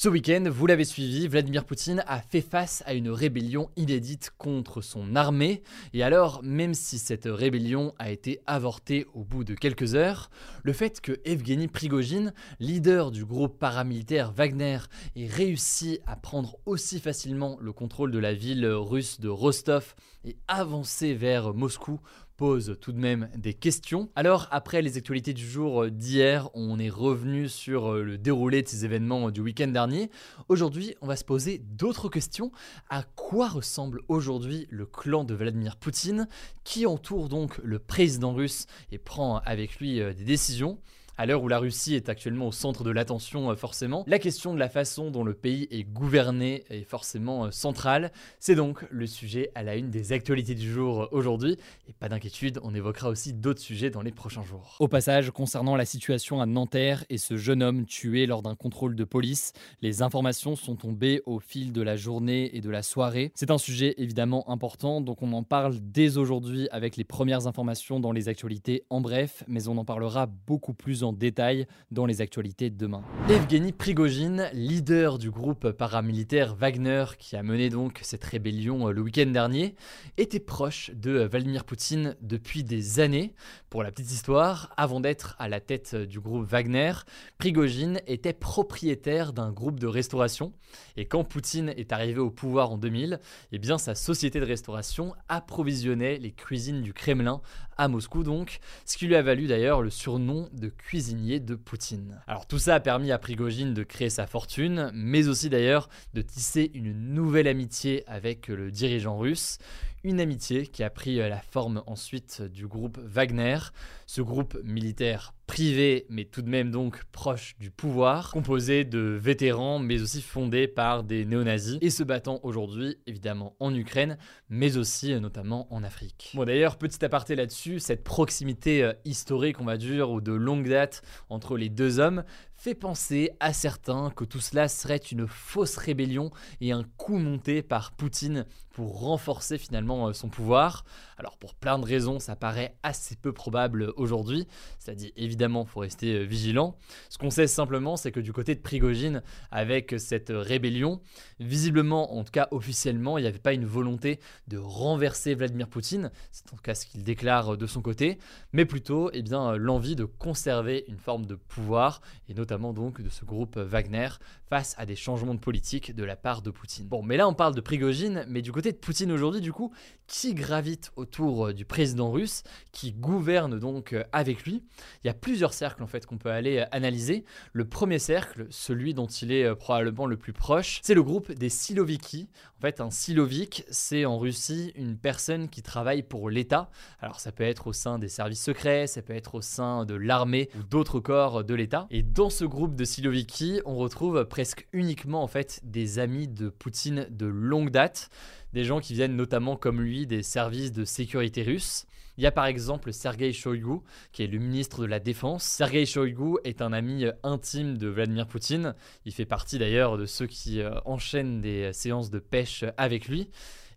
Ce week-end, vous l'avez suivi, Vladimir Poutine a fait face à une rébellion inédite contre son armée. Et alors, même si cette rébellion a été avortée au bout de quelques heures, le fait que Evgeny Prigogine, leader du groupe paramilitaire Wagner, ait réussi à prendre aussi facilement le contrôle de la ville russe de Rostov et avancer vers Moscou pose tout de même des questions. Alors, après les actualités du jour d'hier, on est revenu sur euh, le déroulé de ces événements du week-end dernier. Aujourd'hui, on va se poser d'autres questions. À quoi ressemble aujourd'hui le clan de Vladimir Poutine? Qui entoure donc le président russe et prend avec lui euh, des décisions? À l'heure où la Russie est actuellement au centre de l'attention, euh, forcément, la question de la façon dont le pays est gouverné est forcément euh, centrale. C'est donc le sujet à la une des actualités du jour euh, aujourd'hui. Et pas d'inquiétude, on évoquera aussi d'autres sujets dans les prochains jours. Au passage, concernant la situation à Nanterre et ce jeune homme tué lors d'un contrôle de police, les informations sont tombées au fil de la journée et de la soirée. C'est un sujet évidemment important, donc on en parle dès aujourd'hui avec les premières informations dans les actualités en bref, mais on en parlera beaucoup plus en détail dans les actualités de demain. Evgeny Prigogine, leader du groupe paramilitaire Wagner qui a mené donc cette rébellion euh, le week-end dernier, était proche de euh, Vladimir Poutine depuis des années. Pour la petite histoire, avant d'être à la tête euh, du groupe Wagner, Prigogine était propriétaire d'un groupe de restauration et quand Poutine est arrivé au pouvoir en 2000, eh bien sa société de restauration approvisionnait les cuisines du Kremlin à Moscou donc, ce qui lui a valu d'ailleurs le surnom de de Poutine. Alors tout ça a permis à Prigogine de créer sa fortune, mais aussi d'ailleurs de tisser une nouvelle amitié avec le dirigeant russe, une amitié qui a pris la forme ensuite du groupe Wagner, ce groupe militaire privé mais tout de même donc proche du pouvoir, composé de vétérans mais aussi fondé par des néo-nazis et se battant aujourd'hui évidemment en Ukraine mais aussi euh, notamment en Afrique. Bon d'ailleurs petit aparté là-dessus, cette proximité euh, historique on va dire ou de longue date entre les deux hommes fait penser à certains que tout cela serait une fausse rébellion et un coup monté par Poutine pour renforcer finalement euh, son pouvoir. Alors pour plein de raisons, ça paraît assez peu probable aujourd'hui. C'est-à-dire évidemment, faut rester euh, vigilant. Ce qu'on sait simplement, c'est que du côté de Prigogine, avec cette rébellion, visiblement, en tout cas officiellement, il n'y avait pas une volonté de renverser Vladimir Poutine. C'est en tout cas ce qu'il déclare de son côté, mais plutôt, eh l'envie de conserver une forme de pouvoir et notamment donc de ce groupe Wagner face à des changements de politique de la part de Poutine. Bon, mais là on parle de Prigogine, mais du côté de Poutine aujourd'hui, du coup, qui gravite autour euh, du président russe, qui gouverne donc euh, avec lui? Il y a plusieurs cercles en fait qu'on peut aller euh, analyser. Le premier cercle, celui dont il est probablement le plus proche, c'est le groupe des Siloviki. En fait, un Silovik, c'est en Russie une personne qui travaille pour l'État. Alors ça peut être au sein des services secrets, ça peut être au sein de l'armée ou d'autres corps de l'État. Et dans groupe de Siloviki, on retrouve presque uniquement en fait des amis de Poutine de longue date des gens qui viennent notamment comme lui des services de sécurité russes. Il y a par exemple Sergei Shoigu, qui est le ministre de la Défense. Sergei Shoigu est un ami intime de Vladimir Poutine. Il fait partie d'ailleurs de ceux qui euh, enchaînent des séances de pêche avec lui.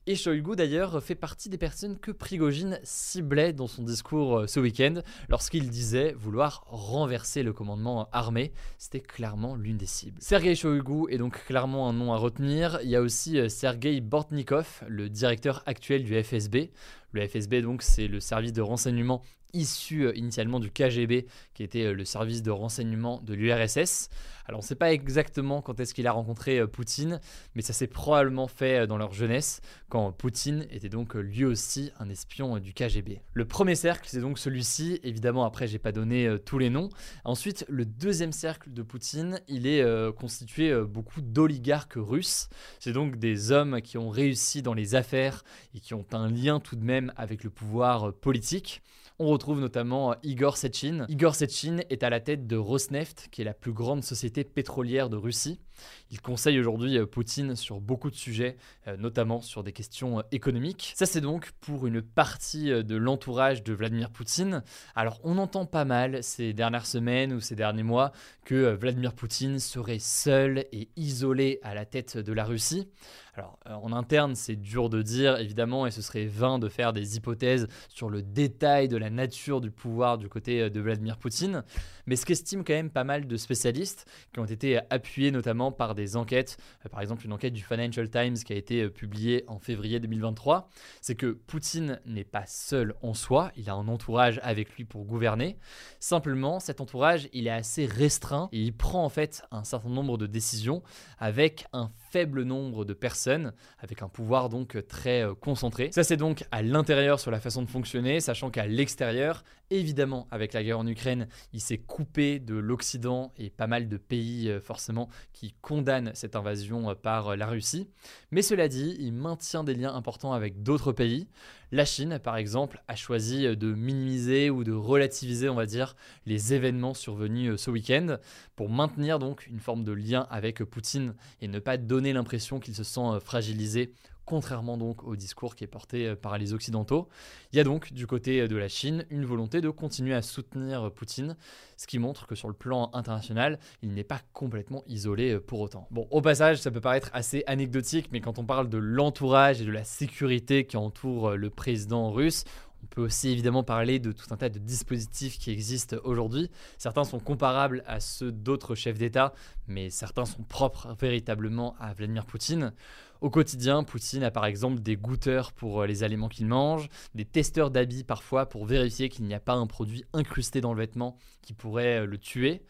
Et Shoigu d'ailleurs fait partie des personnes que Prigogine ciblait dans son discours euh, ce week-end lorsqu'il disait vouloir renverser le commandement armé. C'était clairement l'une des cibles. Sergei Shoigu est donc clairement un nom à retenir. Il y a aussi euh, Sergei Bortnikov, le directeur actuel du FSB. Le FSB, donc, c'est le service de renseignement issu euh, initialement du KGB, qui était euh, le service de renseignement de l'URSS. Alors on ne sait pas exactement quand est-ce qu'il a rencontré euh, Poutine, mais ça s'est probablement fait dans leur jeunesse, quand Poutine était donc lui aussi un espion du KGB. Le premier cercle, c'est donc celui-ci, évidemment après j'ai pas donné tous les noms. Ensuite, le deuxième cercle de Poutine, il est constitué beaucoup d'oligarques russes. C'est donc des hommes qui ont réussi dans les affaires et qui ont un lien tout de même avec le pouvoir politique. On retrouve notamment Igor Sechin. Igor Sechin est à la tête de Rosneft, qui est la plus grande société pétrolière de Russie. Il conseille aujourd'hui euh, Poutine sur beaucoup de sujets, euh, notamment sur des questions euh, économiques. Ça, c'est donc pour une partie de l'entourage de Vladimir Poutine. Alors, on entend pas mal ces dernières semaines ou ces derniers mois que Vladimir Poutine serait seul et isolé à la tête de la Russie. Alors, en interne, c'est dur de dire, évidemment, et ce serait vain de faire des hypothèses sur le détail de la nature du pouvoir du côté de Vladimir Poutine, mais ce qu'estiment quand même pas mal de spécialistes, qui ont été appuyés notamment par des enquêtes, euh, par exemple une enquête du Financial Times qui a été euh, publiée en février 2023, c'est que Poutine n'est pas seul en soi, il a un entourage avec lui pour gouverner. Simplement, cet entourage, il est assez restreint et il prend en fait un certain nombre de décisions avec un faible nombre de personnes, avec un pouvoir donc très euh, concentré. Ça c'est donc à l'intérieur sur la façon de fonctionner, sachant qu'à l'extérieur, évidemment avec la guerre en Ukraine, il s'est coupé de l'Occident et pas mal de pays forcément qui condamne cette invasion euh, par euh, la Russie. Mais cela dit, il maintient des liens importants avec d'autres pays. La Chine, par exemple, a choisi euh, de minimiser ou de relativiser, on va dire, les événements survenus ce week-end pour maintenir donc une forme de lien avec Poutine et ne pas donner l'impression qu'il se sent fragilisé contrairement donc au discours qui est porté euh, par les Occidentaux. Il y a donc du côté euh, de la Chine une volonté de continuer à soutenir euh, Poutine, ce qui montre que sur le plan international, il n'est pas complètement isolé pour autant. Bon, au passage, ça peut paraître assez anecdotique, mais quand on parle de l'entourage et de la sécurité qui entoure le président russe, on peut aussi évidemment parler de tout un tas de dispositifs qui existent aujourd'hui. Certains sont comparables à ceux d'autres chefs d'État, mais certains sont propres véritablement à Vladimir Poutine. Au quotidien, Poutine a par exemple des goûteurs pour euh, les aliments qu'il mange, des testeurs d'habits parfois pour vérifier qu'il n'y a pas un produit incrusté dans le vêtement qui pourrait euh, le tuer.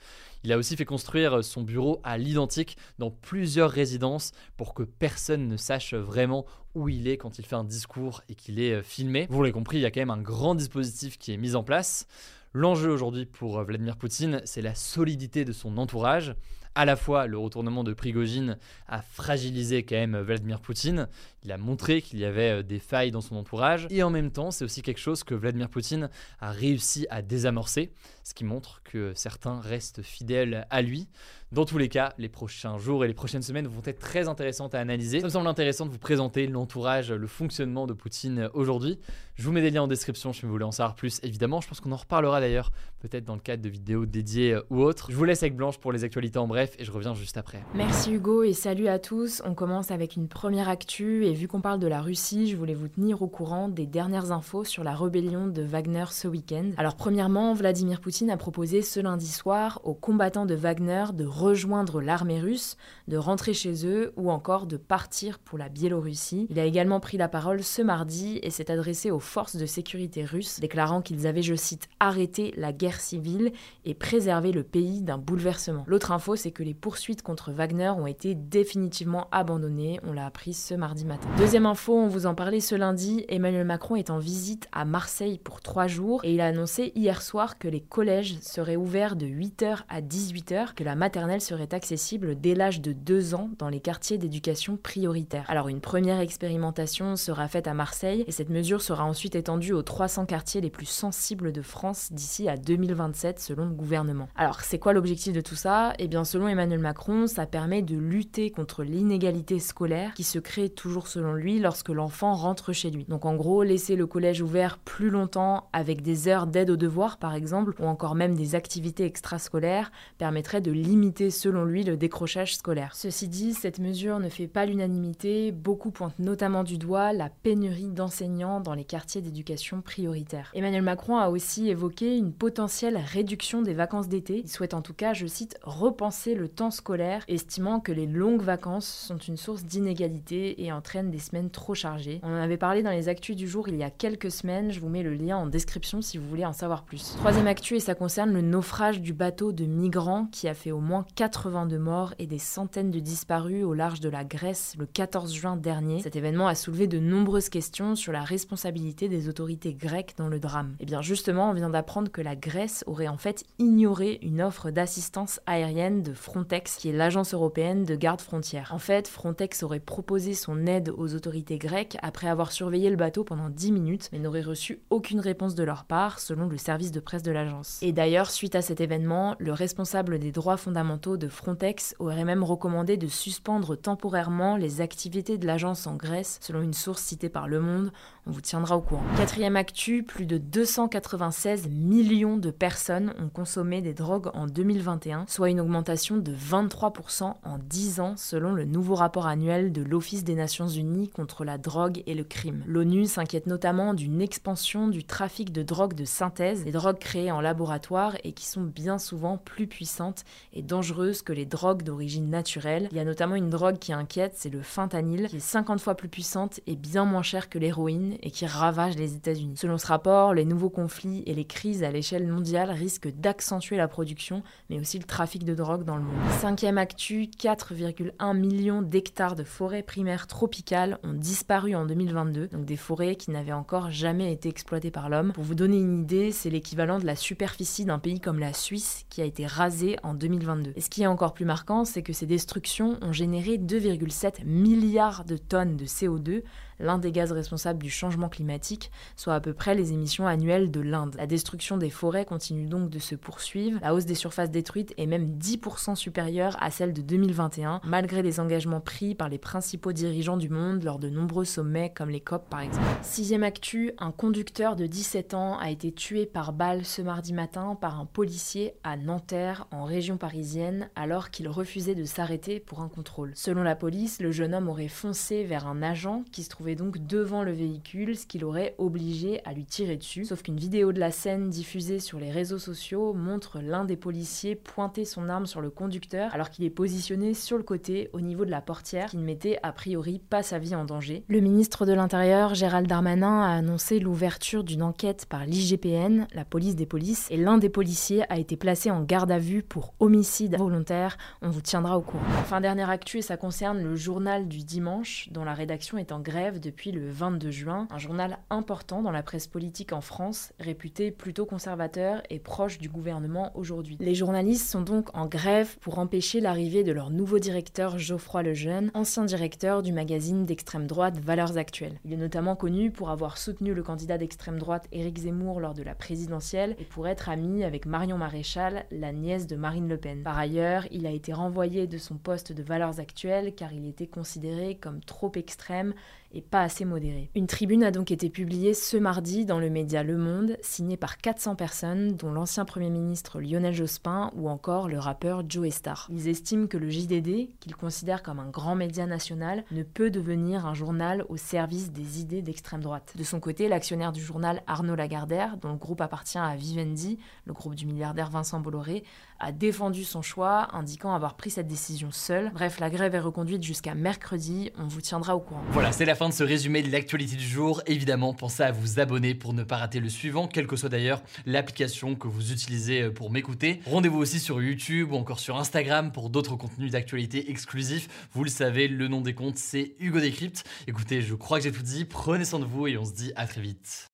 Il a aussi fait construire euh, son bureau à l'identique dans plusieurs résidences pour que personne ne sache vraiment où il est quand il fait un discours et qu'il est filmé. Vous l'avez compris, il y a quand même un grand dispositif qui est mis en place. L'enjeu aujourd'hui pour Vladimir Poutine, c'est la solidité de son entourage à la fois le retournement de Prigogine a fragilisé quand même Vladimir Poutine, il a montré qu'il y avait euh, des failles dans son entourage, et en même temps c'est aussi quelque chose que Vladimir Poutine a réussi à désamorcer, ce qui montre que certains restent fidèles à lui. Dans tous les cas, les prochains jours et les prochaines semaines vont être très intéressantes à analyser. Ça me semble intéressant de vous présenter l'entourage, le fonctionnement de Poutine aujourd'hui. Je vous mets des liens en description si vous voulez en savoir plus, évidemment. Je pense qu'on en reparlera d'ailleurs, peut-être dans le cadre de vidéos dédiées euh, ou autres. Je vous laisse avec Blanche pour les actualités en bref et je reviens juste après. Merci Hugo et salut à tous. On commence avec une première actu et vu qu'on parle de la Russie, je voulais vous tenir au courant des dernières infos sur la rébellion de Wagner ce week-end. Alors premièrement, Vladimir Poutine a proposé ce lundi soir aux combattants de Wagner de rejoindre l'armée russe, de rentrer chez eux ou encore de partir pour la Biélorussie. Il a également pris la parole ce mardi et s'est adressé aux forces de sécurité russes, déclarant qu'ils avaient, je cite, arrêté la guerre civile et préservé le pays d'un bouleversement. L'autre info, c'est que les poursuites contre Wagner ont été définitivement abandonnées, on l'a appris ce mardi matin. Deuxième info, on vous en parlait ce lundi, Emmanuel Macron est en visite à Marseille pour trois jours et il a annoncé hier soir que les collèges seraient ouverts de 8h à 18h, que la maternelle serait accessible dès l'âge de 2 ans dans les quartiers d'éducation prioritaire. Alors une première expérimentation sera faite à Marseille et cette mesure sera ensuite étendue aux 300 quartiers les plus sensibles de France d'ici à 2027 selon le gouvernement. Alors c'est quoi l'objectif de tout ça? Eh bien selon Emmanuel Macron, ça permet de lutter contre l'inégalité scolaire qui se crée toujours selon lui lorsque l'enfant rentre chez lui. Donc en gros, laisser le collège ouvert plus longtemps avec des heures d'aide aux devoirs par exemple ou encore même des activités extrascolaires permettrait de limiter selon lui le décrochage scolaire. Ceci dit, cette mesure ne fait pas l'unanimité, beaucoup pointent notamment du doigt la pénurie d'enseignants dans les quartiers d'éducation prioritaire. Emmanuel Macron a aussi évoqué une potentielle réduction des vacances d'été. Il souhaite en tout cas, je cite, repenser le temps scolaire, estimant que les longues vacances sont une source d'inégalité et entraînent des semaines trop chargées. On en avait parlé dans les actus du jour il y a quelques semaines, je vous mets le lien en description si vous voulez en savoir plus. Troisième actu et ça concerne le naufrage du bateau de migrants qui a fait au moins 82 morts et des centaines de disparus au large de la Grèce le 14 juin dernier. Cet événement a soulevé de nombreuses questions sur la responsabilité des autorités grecques dans le drame. Et eh bien justement, on vient d'apprendre que la Grèce aurait en fait ignoré une offre d'assistance aérienne de Frontex, qui est l'agence européenne de garde frontière. En fait, Frontex aurait proposé son aide aux autorités grecques après avoir surveillé le bateau pendant 10 minutes, mais n'aurait reçu aucune réponse de leur part, selon le service de presse de l'agence. Et d'ailleurs, suite à cet événement, le responsable des droits fondamentaux de Frontex aurait même recommandé de suspendre temporairement les activités de l'agence en Grèce, selon une source citée par Le Monde. On vous tiendra au courant. Quatrième actu, plus de 296 millions de personnes ont consommé des drogues en 2021, soit une augmentation de 23% en 10 ans selon le nouveau rapport annuel de l'Office des Nations Unies contre la drogue et le crime. L'ONU s'inquiète notamment d'une expansion du trafic de drogues de synthèse, des drogues créées en laboratoire et qui sont bien souvent plus puissantes et dangereuses que les drogues d'origine naturelle. Il y a notamment une drogue qui inquiète, c'est le fentanyl, qui est 50 fois plus puissante et bien moins chère que l'héroïne et qui ravage les États-Unis. Selon ce rapport, les nouveaux conflits et les crises à l'échelle mondiale risquent d'accentuer la production, mais aussi le trafic de drogue dans le monde. Cinquième actu, 4,1 millions d'hectares de forêts primaires tropicales ont disparu en 2022, donc des forêts qui n'avaient encore jamais été exploitées par l'homme. Pour vous donner une idée, c'est l'équivalent de la superficie d'un pays comme la Suisse qui a été rasée en 2022. Et ce qui est encore plus marquant, c'est que ces destructions ont généré 2,7 milliards de tonnes de CO2 l'un des gaz responsables du changement climatique, soit à peu près les émissions annuelles de l'Inde. La destruction des forêts continue donc de se poursuivre, la hausse des surfaces détruites est même 10% supérieure à celle de 2021, malgré les engagements pris par les principaux dirigeants du monde lors de nombreux sommets comme les COP par exemple. Sixième actu, un conducteur de 17 ans a été tué par balle ce mardi matin par un policier à Nanterre, en région parisienne, alors qu'il refusait de s'arrêter pour un contrôle. Selon la police, le jeune homme aurait foncé vers un agent qui se trouvait donc devant le véhicule, ce qui l'aurait obligé à lui tirer dessus. Sauf qu'une vidéo de la scène diffusée sur les réseaux sociaux montre l'un des policiers pointer son arme sur le conducteur alors qu'il est positionné sur le côté au niveau de la portière qui ne mettait a priori pas sa vie en danger. Le ministre de l'Intérieur, Gérald Darmanin, a annoncé l'ouverture d'une enquête par l'IGPN, la police des polices, et l'un des policiers a été placé en garde à vue pour homicide volontaire. On vous tiendra au courant. Enfin, dernière actu, et ça concerne le journal du dimanche, dont la rédaction est en grève depuis le 22 juin, un journal important dans la presse politique en France, réputé plutôt conservateur et proche du gouvernement aujourd'hui. Les journalistes sont donc en grève pour empêcher l'arrivée de leur nouveau directeur Geoffroy Lejeune, ancien directeur du magazine d'extrême droite Valeurs Actuelles. Il est notamment connu pour avoir soutenu le candidat d'extrême droite Éric Zemmour lors de la présidentielle et pour être ami avec Marion Maréchal, la nièce de Marine Le Pen. Par ailleurs, il a été renvoyé de son poste de Valeurs Actuelles car il était considéré comme trop extrême et pas assez modéré. Une tribune a donc été publiée ce mardi dans le média Le Monde, signée par 400 personnes, dont l'ancien Premier ministre Lionel Jospin ou encore le rappeur Joe Star. Ils estiment que le JDD, qu'ils considèrent comme un grand média national, ne peut devenir un journal au service des idées d'extrême droite. De son côté, l'actionnaire du journal Arnaud Lagardère, dont le groupe appartient à Vivendi, le groupe du milliardaire Vincent Bolloré, a défendu son choix, indiquant avoir pris cette décision seul. Bref, la grève est reconduite jusqu'à mercredi, on vous tiendra au courant. Voilà, c'est la fin de ce résumé de l'actualité du jour. Évidemment, pensez à vous abonner pour ne pas rater le suivant, quelle que soit d'ailleurs l'application que vous utilisez euh, pour m'écouter. Rendez-vous aussi sur YouTube ou encore sur Instagram pour d'autres contenus d'actualité exclusifs. Vous le savez, le nom des comptes, c'est Hugo Décrypte. Écoutez, je crois que j'ai tout dit. Prenez soin de vous et on se dit à très vite.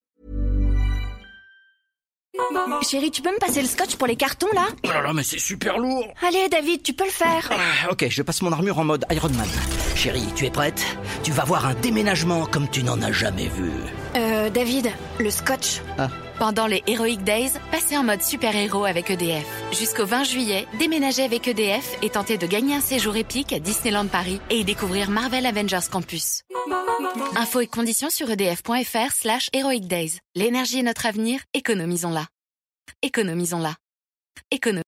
Chérie, tu peux me passer le scotch pour les cartons là Oh là là, mais c'est super lourd Allez, David, tu peux le faire Ah, Ok, je passe mon armure en mode Iron Man. Chérie, tu es prête? Tu vas voir un déménagement comme tu n'en as jamais vu. Euh, David, le scotch. Ah. Pendant les Heroic Days, passez en mode super-héros avec EDF. Jusqu'au 20 juillet, déménagez avec EDF et tentez de gagner un séjour épique à Disneyland Paris et y découvrir Marvel Avengers Campus. Infos et conditions sur edf.fr slash Heroic Days. L'énergie est notre avenir, économisons-la. Économisons-la. Économisons